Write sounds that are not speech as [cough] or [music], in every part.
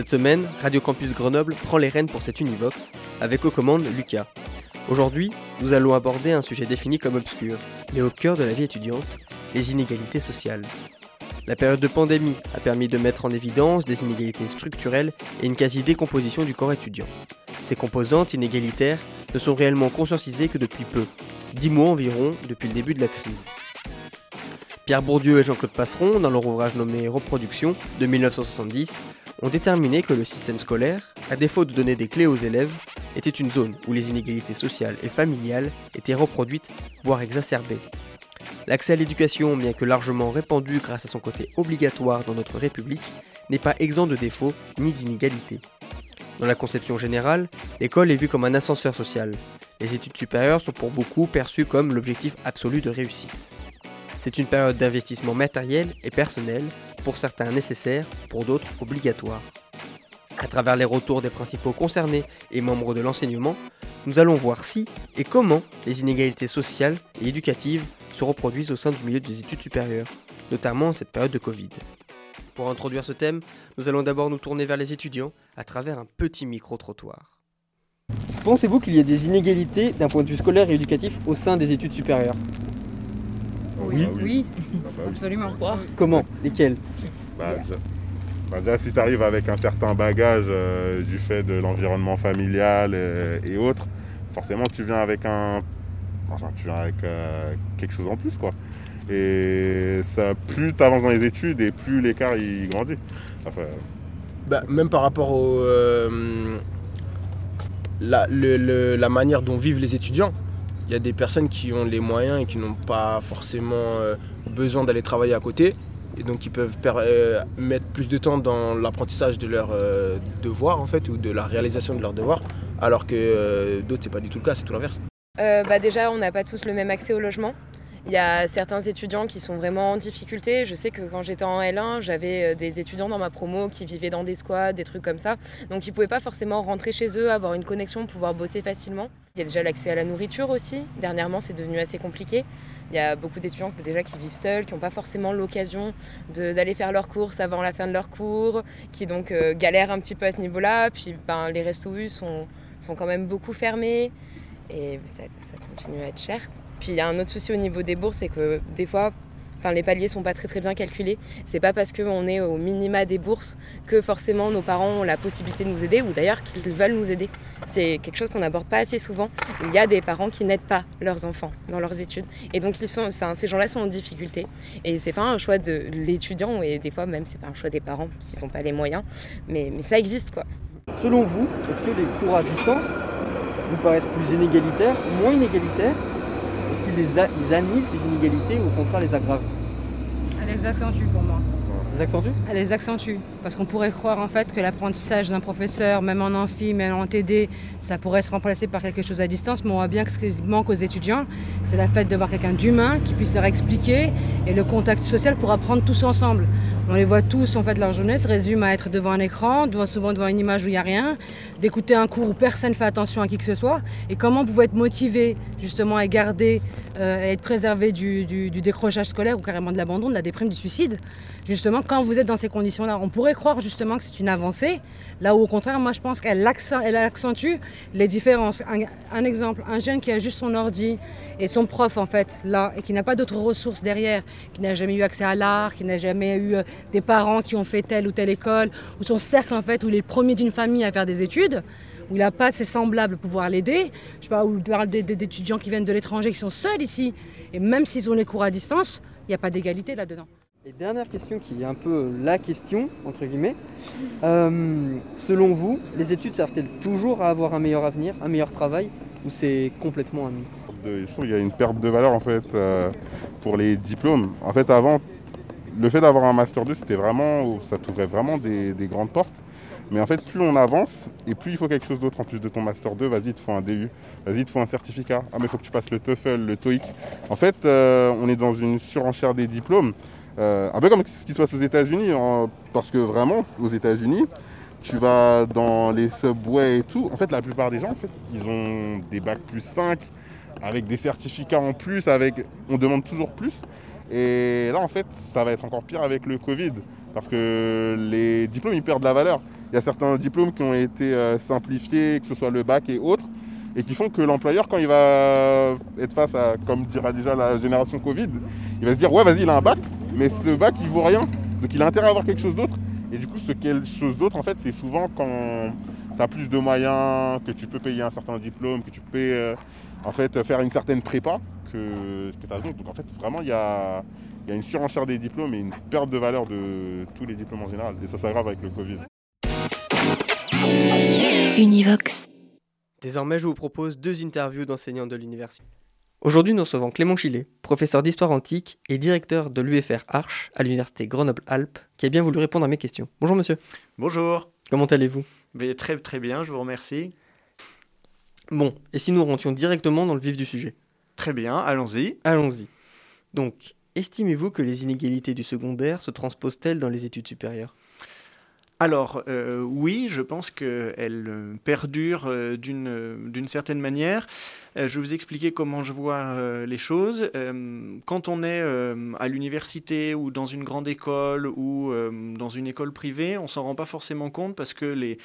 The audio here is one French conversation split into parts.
Cette semaine, Radio Campus Grenoble prend les rênes pour cette Univox, avec aux commandes Lucas. Aujourd'hui, nous allons aborder un sujet défini comme obscur, mais au cœur de la vie étudiante, les inégalités sociales. La période de pandémie a permis de mettre en évidence des inégalités structurelles et une quasi-décomposition du corps étudiant. Ces composantes inégalitaires ne sont réellement conscientisées que depuis peu, dix mois environ depuis le début de la crise. Pierre Bourdieu et Jean-Claude Passeron, dans leur ouvrage nommé Reproduction de 1970, ont déterminé que le système scolaire, à défaut de donner des clés aux élèves, était une zone où les inégalités sociales et familiales étaient reproduites, voire exacerbées. L'accès à l'éducation, bien que largement répandu grâce à son côté obligatoire dans notre République, n'est pas exempt de défauts ni d'inégalités. Dans la conception générale, l'école est vue comme un ascenseur social. Les études supérieures sont pour beaucoup perçues comme l'objectif absolu de réussite. C'est une période d'investissement matériel et personnel, pour certains nécessaire, pour d'autres obligatoire. À travers les retours des principaux concernés et membres de l'enseignement, nous allons voir si et comment les inégalités sociales et éducatives se reproduisent au sein du milieu des études supérieures, notamment en cette période de Covid. Pour introduire ce thème, nous allons d'abord nous tourner vers les étudiants à travers un petit micro-trottoir. Pensez-vous qu'il y a des inégalités d'un point de vue scolaire et éducatif au sein des études supérieures? Oui. Oui, Ah bah oui. absolument. Comment Lesquelles Bah, déjà, bah, déjà, si tu arrives avec un certain bagage euh, du fait de l'environnement familial euh, et autres, forcément tu viens avec un. Enfin, tu viens avec euh, quelque chose en plus quoi. Et ça, plus tu avances dans les études et plus l'écart il grandit. Enfin, Bah, même par rapport au, euh, la, le- le- la manière dont vivent les étudiants. Il y a des personnes qui ont les moyens et qui n'ont pas forcément euh, besoin d'aller travailler à côté. Et donc qui peuvent euh, mettre plus de temps dans l'apprentissage de leurs euh, devoirs en fait, ou de la réalisation de leurs devoirs. Alors que d'autres, c'est pas du tout le cas, c'est tout l'inverse. Bah déjà, on n'a pas tous le même accès au logement. Il y a certains étudiants qui sont vraiment en difficulté. Je sais que quand j'étais en L1, j'avais euh, des étudiants dans ma promo qui vivaient dans des squats, des trucs comme ça. Donc ils ne pouvaient pas forcément rentrer chez eux, avoir une connexion, pouvoir bosser facilement. Il y a déjà l'accès à la nourriture aussi. Dernièrement, c'est devenu assez compliqué. Il y a beaucoup d'étudiants déjà qui vivent seuls, qui n'ont pas forcément l'occasion d'aller faire leurs courses avant la fin de leurs cours, qui donc euh, galèrent un petit peu à ce niveau-là. Puis ben, les restos U sont, sont quand même beaucoup fermés et ça continue à être cher. Puis il y a un autre souci au niveau des bourses, c'est que des fois, enfin, les paliers sont pas très très bien calculés. C'est pas parce qu'on est au minima des bourses que forcément nos parents ont la possibilité de nous aider ou d'ailleurs qu'ils veulent nous aider. C'est quelque chose qu'on n'aborde pas assez souvent. Il y a des parents qui n'aident pas leurs enfants dans leurs études et donc ces gens-là sont en difficulté et c'est pas un choix de l'étudiant et des fois même c'est pas un choix des parents s'ils n'ont pas les moyens, mais, ça existe quoi. Selon vous, est-ce que les cours à distance vous paraissent plus inégalitaires, moins inégalitaires qu'ils ils annihilent ces inégalités ou au contraire les aggravent Elle les accentue pour moi. Les accentuent Elle les accentue. Parce qu'on pourrait croire en fait que l'apprentissage d'un professeur, même en amphi, même en TD, ça pourrait se remplacer par quelque chose à distance, mais on voit bien que ce qui manque aux étudiants, c'est la fait de voir quelqu'un d'humain qui puisse leur expliquer et le contact social pour apprendre tous ensemble. On les voit tous, en fait, leur journée se résume à être devant un écran, souvent devant une image où il n'y a rien, d'écouter un cours où personne ne fait attention à qui que ce soit. Et comment vous pouvez être motivé justement à garder euh, et être préservé du, du- du décrochage scolaire ou carrément de l'abandon, de la déprime, du suicide Justement, quand vous êtes dans ces conditions-là, on pourrait croire justement que c'est une avancée, là où au contraire, moi je pense qu'elle accent- elle accentue les différences. Un, exemple, un jeune qui a juste son ordi et son prof en fait là, et qui n'a pas d'autres ressources derrière, qui n'a jamais eu accès à l'art, qui n'a jamais eu euh, des parents qui ont fait telle ou telle école, ou son cercle en fait, où il est le premier d'une famille à faire des études, où il n'a pas ses semblables pour pouvoir l'aider. Je parle des- des- d'étudiants qui viennent de l'étranger, qui sont seuls ici, et même s'ils ont les cours à distance, il n'y a pas d'égalité là-dedans. Dernière question qui est un peu la question, entre guillemets. Euh, selon vous, les études servent-elles toujours à avoir un meilleur avenir, un meilleur travail, ou c'est complètement un mythe? Je trouve qu'il y a une perte de valeur en fait euh, pour les diplômes. En fait, avant, le fait d'avoir un master 2, c'était vraiment, ça t'ouvrait vraiment des, des grandes portes. Mais en fait, plus on avance et plus il faut quelque chose d'autre en plus de ton Master 2, vas-y, il te faut un DU, vas-y, il te faut un certificat. Ah, mais il faut que tu passes le TOEFL, le TOEIC. En fait, euh, on est dans une surenchère des diplômes, euh, un peu comme ce qui se passe aux États-Unis, hein, parce que vraiment, aux États-Unis, tu vas dans les subways et tout. En fait, la plupart des gens, en fait, ils ont des bacs plus 5, avec des certificats en plus, avec, on demande toujours plus. Et là, en fait, ça va être encore pire avec le Covid, parce que les diplômes, ils perdent de la valeur. Il y a certains diplômes qui ont été euh, simplifiés, que ce soit le bac et autres, et qui font que l'employeur, quand il va être face à, comme dira déjà la génération Covid, il va se dire, ouais, vas-y, il a un bac, mais ce bac, il vaut rien. Donc il a intérêt à avoir quelque chose d'autre. Et du coup, ce quelque chose d'autre, en fait, c'est souvent quand tu as plus de moyens, que tu peux payer un certain diplôme, que tu peux euh, en fait, faire une certaine prépa que, que tu as besoin. Donc en fait, vraiment, il y a, il y a une surenchère des diplômes et une perte de valeur de tous les diplômes en général. Et ça s'aggrave avec le Covid. Univox. Désormais, je vous propose deux interviews d'enseignants de l'université. Aujourd'hui, nous recevons Clément Chillet, professeur d'histoire antique et directeur de l'UFR Arche à l'université Grenoble-Alpes, qui a bien voulu répondre à mes questions. Bonjour monsieur. Bonjour. Comment allez-vous? Très très bien, je vous remercie. Bon, et si nous rentions directement dans le vif du sujet? Très bien, allons-y. Allons-y. Donc, estimez-vous que les inégalités du secondaire se transposent-elles dans les études supérieures? Alors, euh, oui, je pense qu'elles euh, perdurent euh, d'une certaine manière. Je vais vous expliquer comment je vois les choses. Quand on est à l'université ou dans une grande école ou dans une école privée, on s'en rend pas forcément compte parce que les,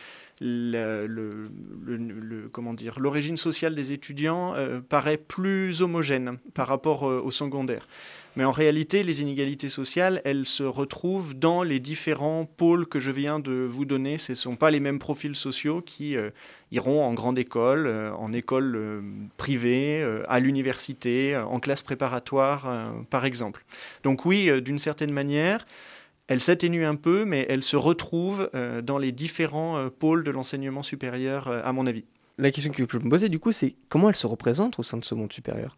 dire, l'origine sociale des étudiants paraît plus homogène par rapport au secondaire. Mais en réalité, les inégalités sociales, elles se retrouvent dans les différents pôles que je viens de vous donner. Ce ne sont pas les mêmes profils sociaux qui euh, iront en grande école, euh, en école euh, privée, à l'université, en classe préparatoire, par exemple. Donc oui, d'une certaine manière, elle s'atténue un peu, mais elle se retrouve dans les différents pôles de l'enseignement supérieur, à mon avis. La question que je me posais du coup, c'est comment elles se représentent au sein de ce monde supérieur?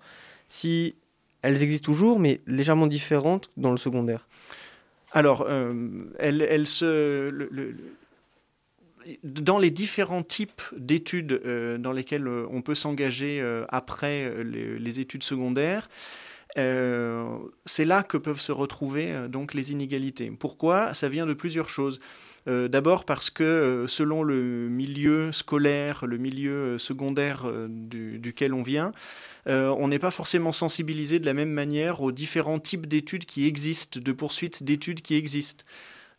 Si elles existent toujours, mais légèrement différentes dans le secondaire. Alors, euh, dans les différents types d'études euh, dans lesquelles euh, on peut s'engager après les, les études secondaires, c'est là que peuvent se retrouver donc les inégalités. Pourquoi? Ça vient de plusieurs choses. Euh, D'abord parce que euh, selon le milieu scolaire, le milieu euh, secondaire du- duquel on vient, on n'est pas forcément sensibilisé de la même manière aux différents types d'études qui existent, de poursuites d'études qui existent.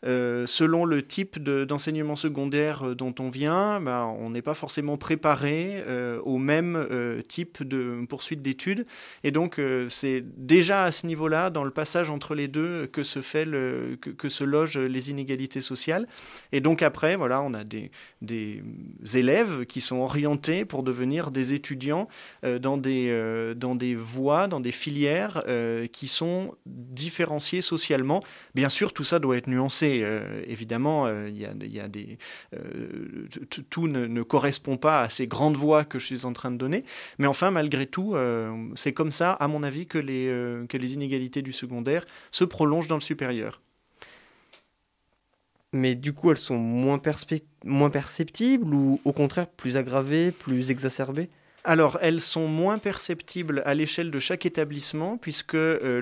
Euh, selon le type de- d'enseignement secondaire euh, dont on vient, bah, on n'est pas forcément préparé euh, au même type de poursuite d'études. Et donc, c'est déjà à ce niveau-là, dans le passage entre les deux, que se, fait que, se logent les inégalités sociales. Et donc après, voilà, on a des, des élèves qui sont orientés pour devenir des étudiants dans, des, dans des voies, dans des filières qui sont différenciées socialement. Bien sûr, tout ça doit être nuancé. Euh, évidemment, euh, il y a, euh, tout ne, correspond pas à ces grandes voies que je suis en train de donner. Mais enfin, malgré tout, c'est comme ça, à mon avis, que les, inégalités du secondaire se prolongent dans le supérieur. Mais du coup, elles sont moins perceptibles ou au contraire plus aggravées, plus exacerbées? Alors, elles sont moins perceptibles à l'échelle de chaque établissement, puisque euh,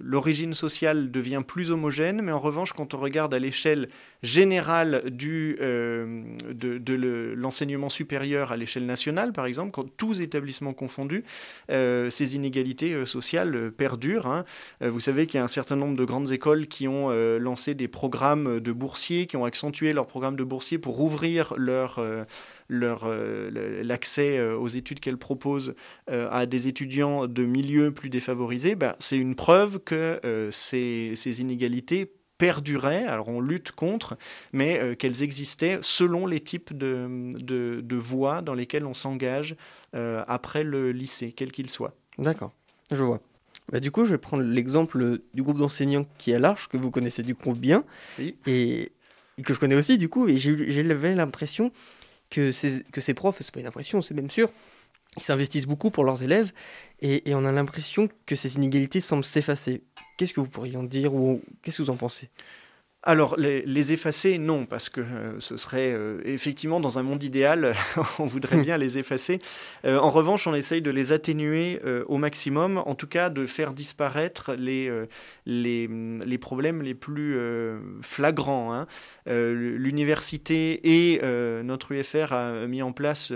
l'origine sociale devient plus homogène, mais en revanche, quand on regarde à l'échelle générale du, euh, de, de le- l'enseignement supérieur à l'échelle nationale, par exemple, quand tous établissements confondus, euh, ces inégalités sociales perdurent. hein. Vous savez qu'il y a un certain nombre de grandes écoles qui ont lancé des programmes de boursiers, qui ont accentué leurs programmes de boursiers pour ouvrir leur... leur, euh, l'accès euh, aux études qu'elles proposent euh, à des étudiants de milieux plus défavorisés, ben, c'est une preuve que ces, ces inégalités perduraient, alors on lutte contre, mais euh, qu'elles existaient selon les types de, de, de voies dans lesquelles on s'engage euh, après le lycée, quel qu'il soit. D'accord, je vois. Bah, du coup, je vais prendre l'exemple du groupe d'enseignants qui est à l'Arche, que vous connaissez du coup bien, Oui. et, et que je connais aussi du coup, et j'ai j'avais l'impression que ces, que ces profs, c'est pas une impression, c'est même sûr, ils s'investissent beaucoup pour leurs élèves, et, et on a l'impression que ces inégalités semblent s'effacer. Qu'est-ce que vous pourriez en dire, ou qu'est-ce que vous en pensez? Alors, les, effacer, non, parce que euh, ce serait euh, effectivement dans un monde idéal, [laughs] on voudrait bien les effacer. Euh, en revanche, on essaye de les atténuer au maximum, en tout cas de faire disparaître les, les, les, problèmes les plus flagrants. Hein. L'université et notre UFR a mis en place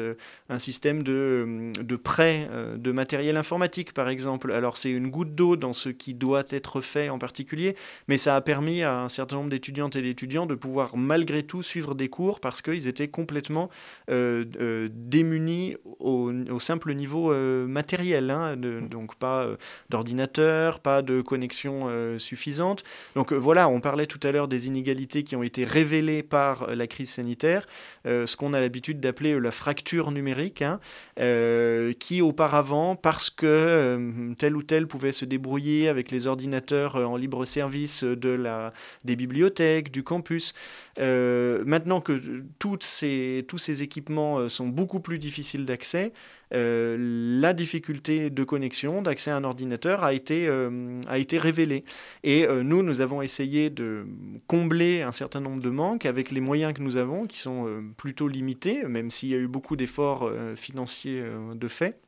un système de, de prêt de matériel informatique, par exemple. Alors, c'est une goutte d'eau dans ce qui doit être fait en particulier, mais ça a permis à un certain nombre d'étudiantes et d'étudiants de pouvoir malgré tout suivre des cours parce qu'ils étaient complètement euh, euh, démunis au, simple niveau euh, matériel. Hein, donc pas d'ordinateur, pas de connexion suffisante. Donc voilà, on parlait tout à l'heure des inégalités qui ont été révélées par la crise sanitaire, ce qu'on a l'habitude d'appeler la fracture numérique, hein, qui auparavant, parce que tel ou tel pouvait se débrouiller avec les ordinateurs en libre service de la, des bibliothèques, du campus. Euh, maintenant que tous ces équipements euh, sont beaucoup plus difficiles d'accès, euh, la difficulté de connexion, d'accès à un ordinateur a été révélée. Et nous, nous avons essayé de combler un certain nombre de manques avec les moyens que nous avons, qui sont plutôt limités, même s'il y a eu beaucoup d'efforts financiers de fait.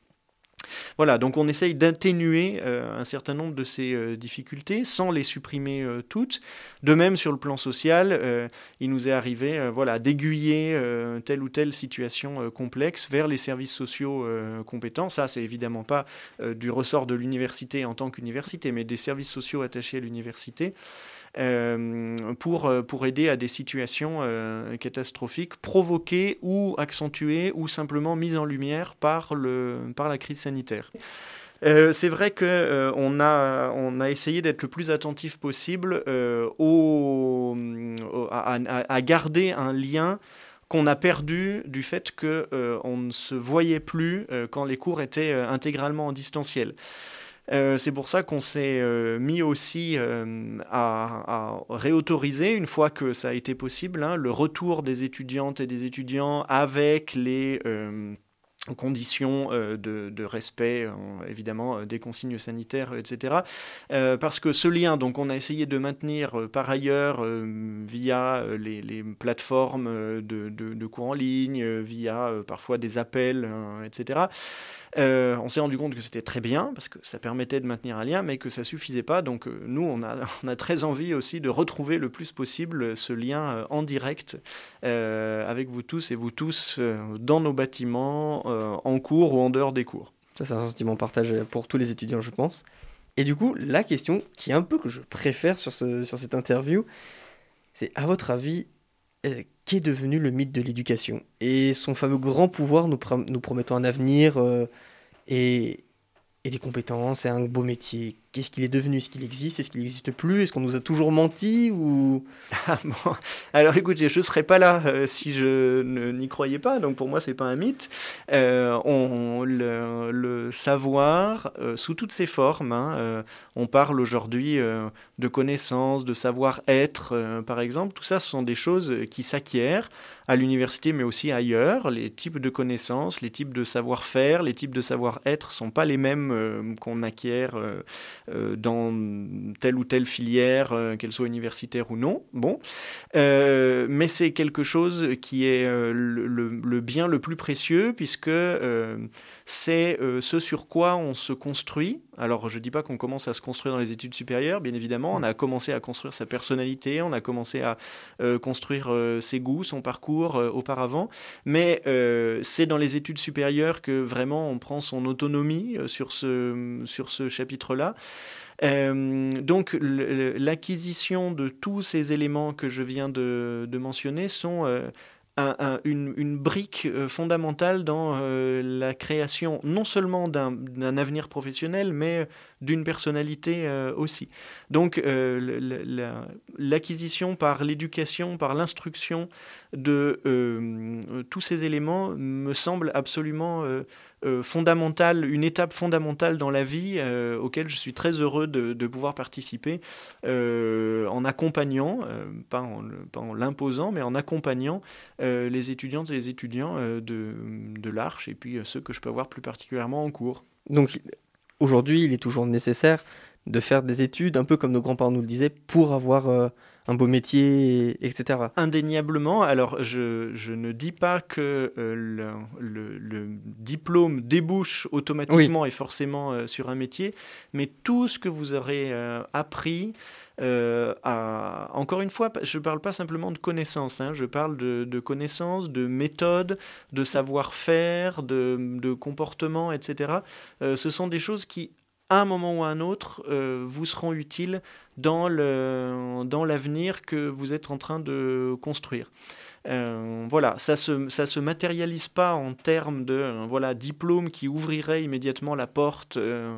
Voilà, donc on essaye d'atténuer euh, un certain nombre de ces euh, difficultés sans les supprimer euh, toutes. De même, sur le plan social, il nous est arrivé voilà, d'aiguiller telle ou telle situation complexe vers les services sociaux compétents. Ça, c'est évidemment pas du ressort de l'université en tant qu'université, mais des services sociaux attachés à l'université. Euh, pour, euh, pour aider à des situations euh, catastrophiques provoquées ou accentuées ou simplement mises en lumière par, le, par la crise sanitaire. c'est vrai qu'on on a, on a essayé d'être le plus attentif possible au, à, à, garder un lien qu'on a perdu du fait qu'on on ne se voyait plus quand les cours étaient intégralement en distanciel. Euh, c'est pour ça qu'on s'est euh, mis aussi euh, à, réautoriser, une fois que ça a été possible, hein, le retour des étudiantes et des étudiants avec les conditions de, respect, évidemment, des consignes sanitaires, etc. parce que ce lien, donc, on a essayé de maintenir par ailleurs via les, plateformes de, de, cours en ligne, via parfois des appels, etc. Euh, on s'est rendu compte que c'était très bien parce que ça permettait de maintenir un lien, mais que ça suffisait pas. Donc euh, nous, on a, [laughs] on a très envie aussi de retrouver le plus possible ce lien euh, en direct avec vous tous et vous tous dans nos bâtiments, en cours ou en dehors des cours. Ça, c'est un sentiment partagé pour tous les étudiants, je pense. Et du coup, la question qui est un peu que je préfère sur, ce, sur cette interview, c'est à votre avis, qu'est devenu le mythe de l'éducation. Et son fameux grand pouvoir nous, promettant un avenir euh, et, et, des compétences et un beau métier. Qu'est-ce qu'il est devenu? Est-ce qu'il existe? Est-ce qu'il n'existe plus? Est-ce qu'on nous a toujours menti ou? [laughs] Ah, Alors écoutez, je ne serais pas là euh, si je n'y croyais pas, donc pour moi c'est pas un mythe. Euh, savoir euh, sous toutes ses formes, hein, on parle aujourd'hui de connaissances, de savoir-être par exemple, tout ça ce sont des choses qui s'acquièrent à l'université mais aussi ailleurs. Les types de connaissances, les types de savoir-faire, les types de savoir-être sont pas les mêmes qu'on acquiert euh, dans telle ou telle filière, euh, qu'elle soit universitaire ou non. Bon, euh, mais c'est quelque chose qui est le, bien le plus précieux puisque c'est ce sur quoi on se construit. Alors, je ne dis pas qu'on commence à se construire dans les études supérieures, bien évidemment, on a commencé à construire sa personnalité, on a commencé à construire ses goûts, son parcours auparavant, mais c'est dans les études supérieures que vraiment on prend son autonomie sur ce, chapitre-là. Euh, donc l'acquisition de tous ces éléments que je viens de, mentionner sont euh, une, brique euh, fondamentale dans la création non seulement d'un avenir professionnel, mais d'une personnalité aussi. Donc l'acquisition par l'éducation, par l'instruction de tous ces éléments me semble absolument euh, fondamentale, une étape fondamentale dans la vie euh, auquel je suis très heureux de, pouvoir participer euh, en accompagnant, pas en, l'imposant, mais en accompagnant les étudiantes et les étudiants de, de l'Arche et puis ceux que je peux avoir plus particulièrement en cours. Donc aujourd'hui, il est toujours nécessaire de faire des études, un peu comme nos grands-parents nous le disaient, pour avoir un beau métier, etc. Indéniablement, alors je, je ne dis pas que euh, le, le- le diplôme débouche automatiquement et forcément euh, sur un métier, mais tout ce que vous aurez euh, appris, à- encore une fois, je ne parle pas simplement de connaissances, hein, je parle de, de connaissances, de méthodes, de savoir-faire, de, de comportement, etc. Ce sont des choses qui, à un moment ou à un autre, euh, vous seront utiles dans le dans l'avenir que vous êtes en train de construire. Euh, voilà, ça se ça se matérialise pas en termes de euh, voilà diplôme qui ouvrirait immédiatement la porte, euh,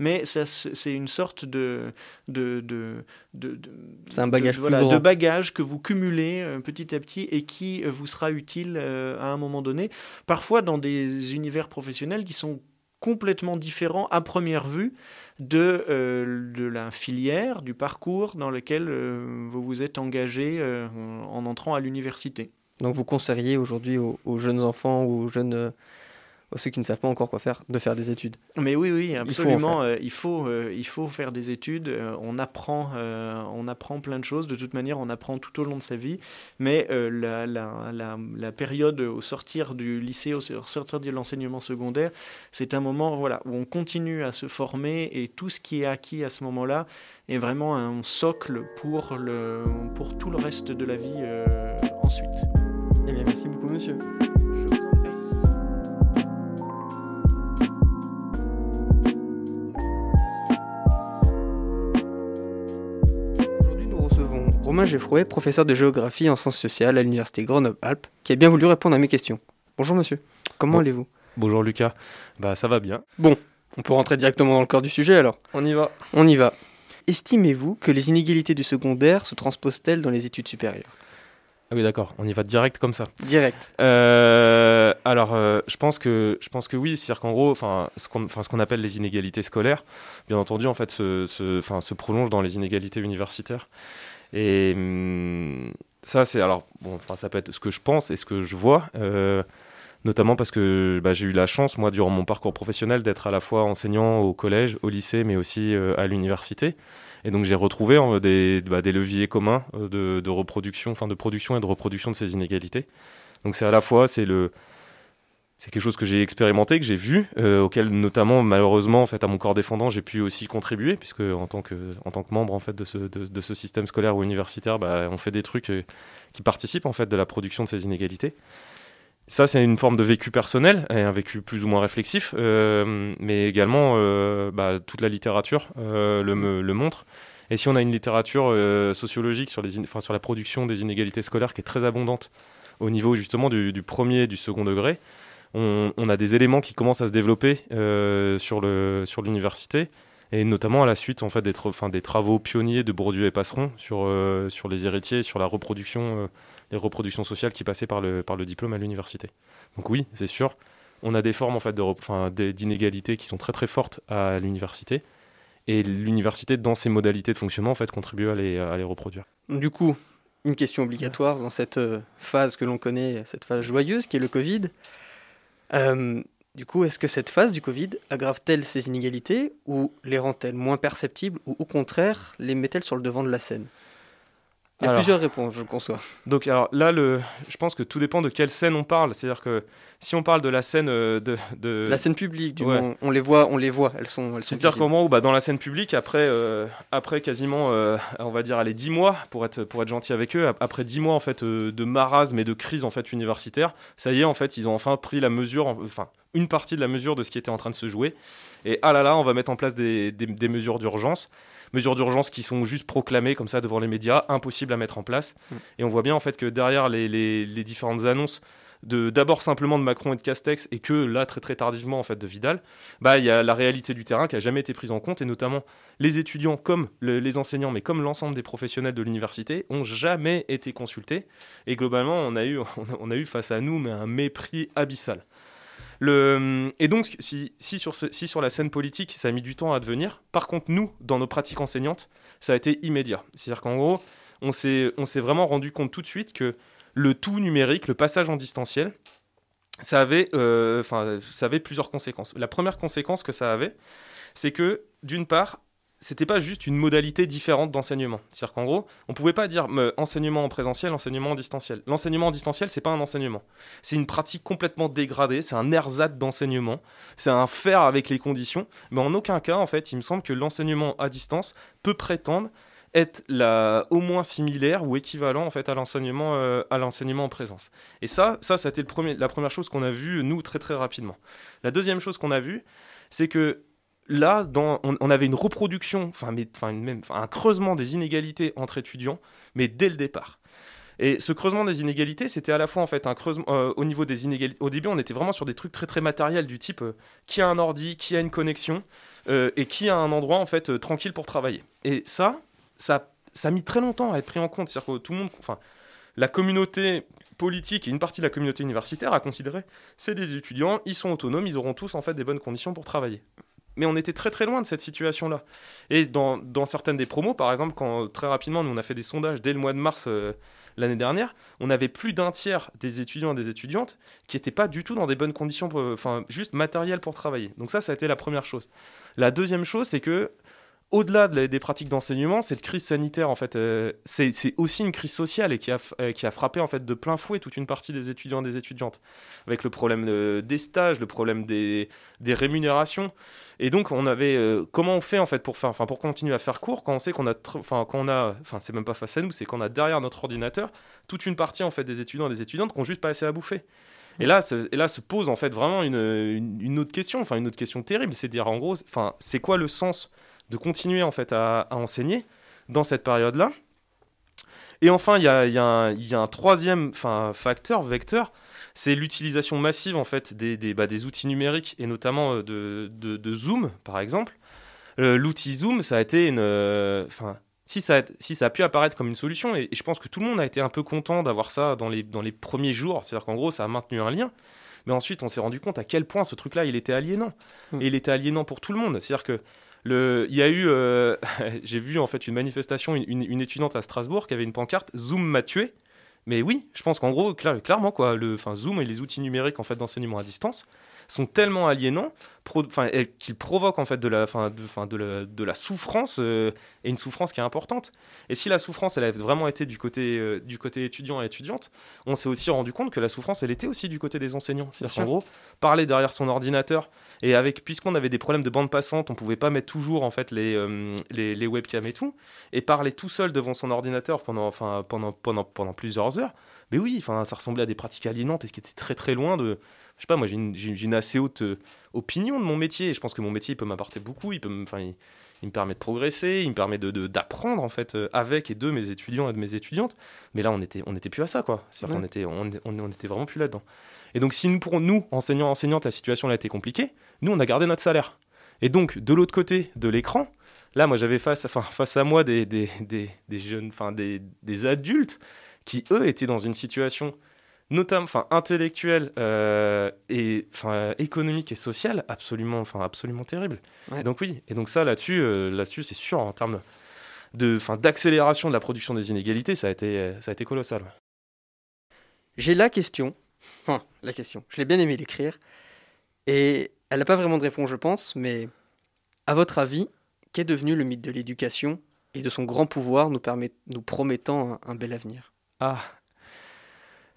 mais ça c'est une sorte de de de, de- de- C'est un de- bagage voilà, que vous cumulez petit à petit et qui vous sera utile à un moment donné. Parfois dans des univers professionnels qui sont complètement différents à première vue de, euh, de la filière, du parcours dans lequel euh, vous vous êtes engagé euh, en entrant à l'université. Donc vous conseilleriez aujourd'hui aux, aux jeunes enfants ou aux jeunes, ceux qui ne savent pas encore quoi faire, de faire des études. Mais oui, oui, Il faut en absolument. euh, Il faut, euh, il faut faire des études. euh, on apprend, euh, on apprend plein de choses. De toute manière, on apprend tout au long de sa vie. Mais euh, la, la, la, la période au sortir du lycée, au sortir de l'enseignement secondaire, c'est un moment, voilà, où on continue à se former et tout ce qui est acquis à ce moment-là est vraiment un socle pour le, pour tout le reste de la vie euh, ensuite. Eh bien, merci beaucoup, monsieur. Romain Geffrouet, professeur de géographie en sciences sociales à l'université Grenoble-Alpes, qui a bien voulu répondre à mes questions. Bonjour, monsieur. Comment Bon. allez-vous? Bonjour Lucas, bah ça va bien. Bon, on peut rentrer directement dans le corps du sujet alors. On y va. On y va. Estimez-vous que les inégalités du secondaire se transposent-elles dans les études supérieures? Ah oui d'accord, on y va direct comme ça. Direct. Euh, alors euh, je pense que je pense que oui, c'est-à-dire qu'en gros, enfin ce qu'on enfin, ce qu'on appelle les inégalités scolaires, bien entendu en fait se se, enfin, se prolongent dans les inégalités universitaires. Et hum, ça c'est alors bon, enfin ça peut être ce que je pense et ce que je vois. euh, Notamment parce que bah, j'ai eu la chance, moi, durant mon parcours professionnel, d'être à la fois enseignant au collège, au lycée, mais aussi euh, à l'université. Et donc j'ai retrouvé des, bah, des leviers communs euh, de, de reproduction, enfin de production et de reproduction de ces inégalités. Donc c'est à la fois c'est le c'est quelque chose que j'ai expérimenté, que j'ai vu, euh, auquel notamment malheureusement en fait à mon corps défendant j'ai pu aussi contribuer puisque en tant que en tant que membre en fait de ce de, ce système scolaire ou universitaire, bah, on fait des trucs euh, qui participent en fait de la production de ces inégalités. Ça, c'est une forme de vécu personnel, et un vécu plus ou moins réflexif, euh, mais également bah, toute la littérature le, le montre. Et si on a une littérature sociologique sur, les in- enfin, sur la production des inégalités scolaires qui est très abondante au niveau justement du, du premier et du second degré, on, a des éléments qui commencent à se développer euh, sur l'université et notamment à la suite en fait des, des travaux pionniers de Bourdieu et Passeron sur euh, sur les héritiers, sur la reproduction, euh, les reproductions sociales qui passaient par le par le diplôme à l'université. Donc oui, c'est sûr, on a des formes en fait d'inégalités qui sont très très fortes à l'université et l'université dans ses modalités de fonctionnement en fait contribue à les à les reproduire. Du coup, une question obligatoire dans cette euh, phase que l'on connaît, cette phase joyeuse qui est le Covid. Euh, du coup, est-ce que cette phase du Covid aggrave-t-elle ces inégalités ou les rend-elle moins perceptibles ou au contraire les met-elle sur le devant de la scène? Il y a Alors- plusieurs réponses, je le conçois. Donc alors là, le, je pense que tout dépend de quelle scène on parle. C'est-à-dire que si on parle de la scène euh, de, de- La scène publique, du Ouais. moins, on les voit, on les voit, elles sont, elles C'est-à-dire qu'au moment où, bah, dans la scène publique, après, euh, après quasiment, euh, on va dire, allez, 10 mois, pour être, pour être gentil avec eux, ap- après 10 mois, en fait, de marasme et de crise, en fait, universitaire, ça y est, en fait, ils ont enfin pris la mesure, en- enfin, une partie de la mesure de ce qui était en train de se jouer. Et ah là là, on va mettre en place des, des- des mesures d'urgence. Mesures d'urgence qui sont juste proclamées comme ça devant les médias, impossibles à mettre en place. Mm. Et on voit bien, en fait, que derrière les, les- les différentes annonces, de d'abord simplement de Macron et de Castex et que là très très tardivement en fait de Vidal bah il y a la réalité du terrain qui a jamais été prise en compte et notamment les étudiants comme le- les enseignants mais comme l'ensemble des professionnels de l'université ont jamais été consultés et globalement on a eu on [laughs] a, on a eu face à nous mais un mépris abyssal et donc, si, sur la scène politique, ça a mis du temps à devenir, par contre, nous, dans nos pratiques enseignantes, ça a été immédiat. C'est-à-dire qu'en gros, on s'est vraiment rendu compte tout de suite que le tout numérique, le passage en distanciel, ça avait, euh, enfin, ça avait plusieurs conséquences. La première conséquence que ça avait, c'est que, d'une part, c'était pas juste une modalité différente d'enseignement. C'est-à-dire qu'en gros, on pouvait pas dire enseignement en présentiel, enseignement en distanciel. L'enseignement en distanciel, c'est pas un enseignement. C'est une pratique complètement dégradée, c'est un ersatz d'enseignement, c'est un faire avec les conditions, mais en aucun cas, en fait, il me semble que l'enseignement à distance peut prétendre être au moins similaire ou équivalent en fait à l'enseignement euh, à l'enseignement en présence. Et ça, ça, ça a été le premier, la première chose qu'on a vue nous très très rapidement. La deuxième chose qu'on a vue, c'est que là, on, avait une reproduction, enfin, un creusement des inégalités entre étudiants, mais dès le départ. Et ce creusement des inégalités, c'était à la fois en fait un creusement euh, au niveau des inégalités. Au début, on était vraiment sur des trucs très très matériels du type euh, qui a un ordi, qui a une connexion et qui a un endroit en fait tranquille pour travailler. Et ça, ça, ça a mis très longtemps à être pris en compte. C'est-à-dire que tout le monde, enfin, la communauté politique et une partie de la communauté universitaire a considéré c'est des étudiants, ils sont autonomes, ils auront tous en fait des bonnes conditions pour travailler. Mais on était très très loin de cette situation-là. Et dans, certaines des promos, par exemple, quand très rapidement nous on a fait des sondages dès le mois de mars euh, l'année dernière, on avait plus d'un tiers des étudiants et des étudiantes qui n'étaient pas du tout dans des bonnes conditions, enfin juste matérielles pour travailler. Donc ça, ça a été la première chose. La deuxième chose, c'est que au-delà des pratiques d'enseignement, cette crise sanitaire, en fait, euh, c'est aussi une crise sociale et qui a, euh, qui a frappé en fait de plein fouet toute une partie des étudiants et des étudiantes, avec le problème des stages, le problème des, des, rémunérations. Et donc, on avait euh, comment on fait en fait pour faire, enfin, pour continuer à faire court quand on sait qu'on a, enfin, qu'on a, enfin, c'est même pas face à nous, c'est qu'on a derrière notre ordinateur toute une partie en fait des étudiants et des étudiantes qui ont juste pas assez à bouffer. Et là, et là se pose en fait vraiment une, une, autre question, enfin une autre question terrible, c'est dire en gros, enfin, c'est quoi le sens de continuer en fait à, enseigner dans cette période-là. Et enfin, il y a, y, y a, un troisième facteur, vecteur, c'est l'utilisation massive en fait des, des, bah, des, outils numériques et notamment euh, de, de, Zoom, par exemple. Euh, l'outil Zoom, ça a été une, euh, enfin, si ça, a, si ça a pu apparaître comme une solution, et, je pense que tout le monde a été un peu content d'avoir ça dans les, dans les premiers jours, c'est-à-dire qu'en gros, ça a maintenu un lien. Mais ensuite, on s'est rendu compte à quel point ce truc-là, il était aliénant. Mmh. Et il était aliénant pour tout le monde. C'est-à-dire que il y a eu, euh, [laughs] j'ai vu en fait une manifestation, une, étudiante à Strasbourg qui avait une pancarte Zoom m'a tué. Mais oui, je pense qu'en gros, clairement, quoi, le, Zoom et les outils numériques en fait d'enseignement à distance, sont tellement aliénants qu'ils provoquent en fait de la, de, de, la, de la souffrance euh, et une souffrance qui est importante. Et si la souffrance elle a vraiment été du côté, euh, du côté étudiant et étudiante, on s'est aussi rendu compte que la souffrance elle était aussi du côté des enseignants. C'est-à-dire qu'en gros, parler derrière son ordinateur et avec puisqu'on avait des problèmes de bande passante, on pouvait pas mettre toujours en fait les, euh, les, les, webcams et tout, et parler tout seul devant son ordinateur pendant, enfin, pendant, pendant, pendant plusieurs heures. Mais oui, enfin, ça ressemblait à des pratiques aliénantes et qui étaient très très loin de, je sais pas, moi j'ai une, assez haute euh, opinion de mon métier. Et je pense que mon métier il peut m'apporter beaucoup. Il peut, enfin, il, me permet de progresser, il me permet de d'apprendre en fait euh, avec et de mes étudiants et de mes étudiantes. Mais là, on était, on était plus à ça quoi. C'est-à-dire qu'on était, on, on, était vraiment plus là-dedans. Et donc, si nous, pour nous, enseignants, enseignantes, la situation a été compliquée, nous, on a gardé notre salaire. Et donc, de l'autre côté de l'écran, là, moi, j'avais face, enfin, face à moi des, des, des, des jeunes, enfin, des, des adultes qui, eux, étaient dans une situation notamment enfin intellectuel euh, et enfin économique et social absolument enfin absolument terrible. Donc oui et donc ça là-dessus euh, là-dessus c'est sûr en termes de enfin d'accélération de la production des inégalités ça a été ça a été colossal j'ai la question enfin la question je l'ai bien aimé l'écrire et elle n'a pas vraiment de réponse je pense mais à votre avis qu'est devenu le mythe de l'éducation et de son grand pouvoir nous permet nous promettant un, un bel avenir? Ah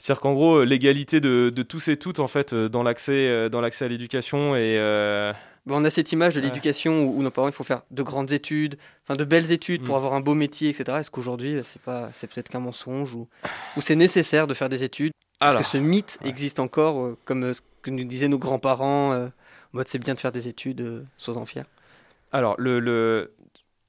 c'est-à-dire qu'en gros, l'égalité de, tous et toutes en fait euh, dans l'accès euh, dans l'accès à l'éducation et euh, on a cette image de l'éducation où, nos parents il faut faire de grandes études, enfin de belles études pour mm. avoir un beau métier, etc. Est-ce qu'aujourd'hui c'est pas c'est peut-être qu'un mensonge ou, ou c'est nécessaire de faire des études? Est-ce que ce mythe existe encore, comme ce que nous disaient nos grands-parents, en mode c'est bien de faire des études, sois-en fier? Alors le, le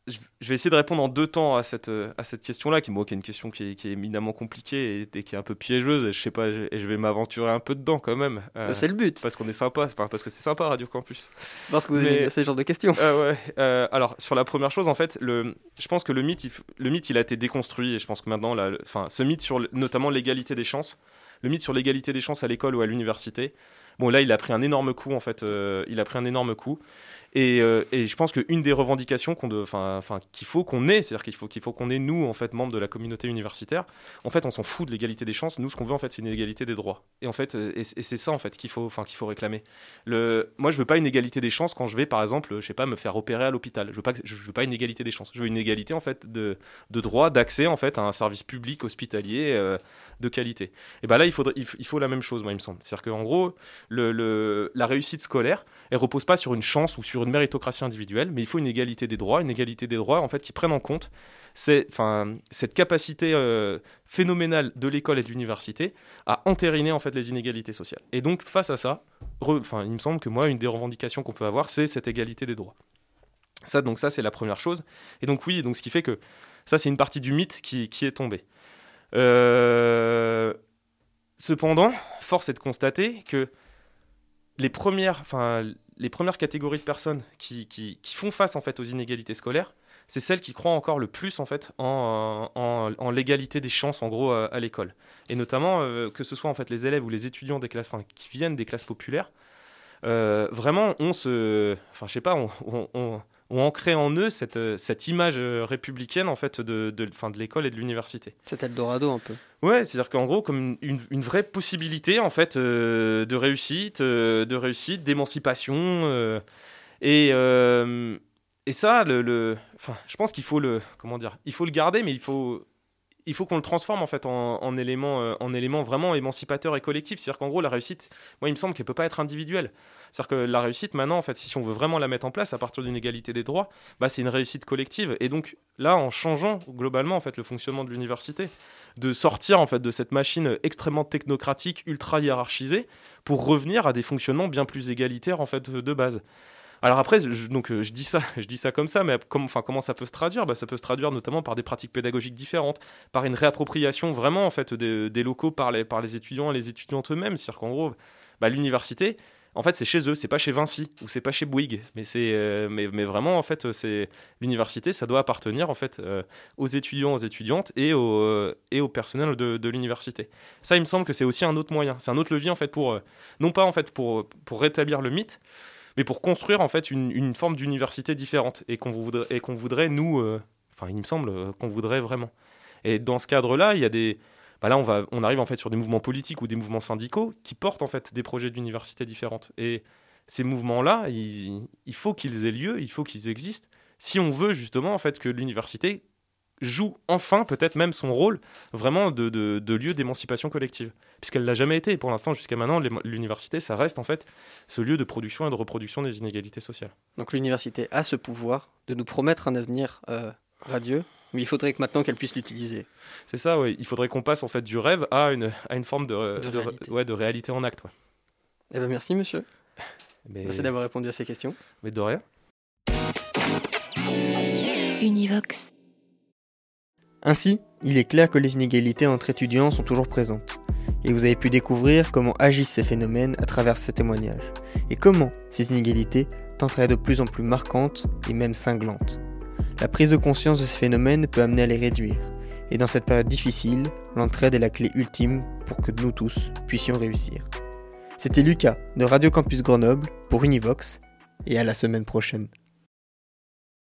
je vais essayer de répondre en deux temps à cette, à cette question-là, qui, moi, qui est une question qui est, qui est éminemment compliquée et, qui est un peu piégeuse. Et je sais pas, et je vais m'aventurer un peu dedans quand même. Euh, c'est le but. Parce qu'on est sympa, parce que c'est sympa Radio Campus. Parce que vous avez ce genre de questions. Euh, ouais, euh, alors, sur la première chose, en fait, le, je pense que le mythe, il, le mythe, il a été déconstruit. Et je pense que maintenant, enfin, ce mythe sur notamment l'égalité des chances, le mythe sur l'égalité des chances à l'école ou à l'université, Bon, là, il a pris un énorme coup, en fait. il a pris un énorme coup. Euh, et, je pense qu'une des revendications qu'il faut qu'on ait, c'est-à-dire qu'il faut qu'on ait nous en fait membres de la communauté universitaire. En fait, on s'en fout de l'égalité des chances. Nous, ce qu'on veut en fait, c'est une égalité des droits. Et en fait, euh, c'est ça en fait qu'il faut, qu'il faut réclamer. Moi, je veux pas une égalité des chances quand je vais, par exemple, je sais pas, me faire opérer à l'hôpital. Je veux pas, veux pas une égalité des chances. Je veux une égalité en fait de, de droit d'accès en fait à un service public hospitalier euh, de qualité. Et ben là, il faut, la même chose, moi, il me semble. C'est-à-dire qu'en gros, la réussite scolaire, elle repose pas sur une chance ou sur méritocratie individuelle, mais il faut une égalité des droits, une égalité des droits en fait qui prenne en compte cette capacité euh, phénoménale de l'école et de l'université à entériner en fait les inégalités sociales. Et donc face à ça, enfin, il me semble que moi une des revendications qu'on peut avoir, c'est cette égalité des droits. Ça, donc ça c'est la première chose. Et donc oui, donc ce qui fait que ça c'est une partie du mythe qui, qui est tombée. Euh, cependant, force est de constater que les premières, enfin, les premières catégories de personnes qui, font face en fait aux inégalités scolaires, c'est celles qui croient encore le plus en fait en, l'égalité des chances en gros à, l'école. Et notamment euh, que ce soit en fait les élèves ou les étudiants des classes, qui viennent des classes populaires, euh, vraiment on se, enfin je sais pas, on, ont ancré en eux cette, euh, cette image euh, républicaine en fait de, de, de l'école et de l'université. C'est Eldorado un peu. Ouais, c'est-à-dire qu'en gros comme une, une, vraie possibilité en fait euh, de réussite, de réussite, d'émancipation et et ça le, le, je pense qu'il faut le comment dire, il faut le garder mais il faut il faut qu'on le transforme en fait en, en élément en élément vraiment émancipateur et collectif. C'est-à-dire qu'en gros la réussite, moi il me semble qu'elle peut pas être individuelle. C'est-à-dire que la réussite, maintenant, en fait, si on veut vraiment la mettre en place à partir d'une égalité des droits, bah, c'est une réussite collective. Et donc, là, en changeant globalement en fait, le fonctionnement de l'université, de sortir en fait, de cette machine extrêmement technocratique, ultra hiérarchisée, pour revenir à des fonctionnements bien plus égalitaires en fait, de base. Alors après, je, donc, euh, je, dis ça, [laughs] je dis ça comme ça, mais comment ça peut se traduire? Bah, Ça peut se traduire notamment par des pratiques pédagogiques différentes, par une réappropriation vraiment en fait, des, locaux par les, par les étudiants et les étudiantes eux-mêmes. C'est-à-dire qu'en gros, bah, l'université, en fait, c'est chez eux, c'est pas chez Vinci ou c'est pas chez Bouygues, mais c'est, euh, mais, mais, vraiment en fait, c'est l'université, ça doit appartenir en fait euh, aux étudiants, aux étudiantes et au et au personnel de, de l'université. Ça, il me semble que c'est aussi un autre moyen, c'est un autre levier en fait pour non pas en fait pour pour rétablir le mythe, mais pour construire en fait une, forme d'université différente et qu'on voudrait voudrait nous, enfin, il me semble qu'on voudrait vraiment. Et dans ce cadre-là, il y a des bah là on, va, on arrive en fait sur des mouvements politiques ou des mouvements syndicaux qui portent en fait des projets d'université différentes. Et ces mouvements-là, il, faut qu'ils aient lieu, il faut qu'ils existent, si on veut justement en fait que l'université joue enfin peut-être même son rôle vraiment de, de, lieu d'émancipation collective, puisqu'elle l'a jamais été. pour l'instant, jusqu'à maintenant, l'université, ça reste en fait ce lieu de production et de reproduction des inégalités sociales. Donc l'université a ce pouvoir de nous promettre un avenir euh, radieux, mais il faudrait que maintenant qu'elle puisse l'utiliser. C'est ça, oui. Il faudrait qu'on passe en fait du rêve à une, à une forme de, de, réalité. Ouais, de réalité en acte. Ouais. Eh ben merci monsieur. [laughs] Mais... Merci d'avoir répondu à ces questions. Mais de rien. Univox. Ainsi, il est clair que les inégalités entre étudiants sont toujours présentes. Et vous avez pu découvrir comment agissent ces phénomènes à travers ces témoignages. Et comment ces inégalités tenteraient de plus en plus marquantes et même cinglantes. La prise de conscience de ces phénomènes peut amener à les réduire. Et dans cette période difficile, l'entraide est la clé ultime pour que nous tous puissions réussir. C'était Lucas de Radio Campus Grenoble pour Univox et à la semaine prochaine.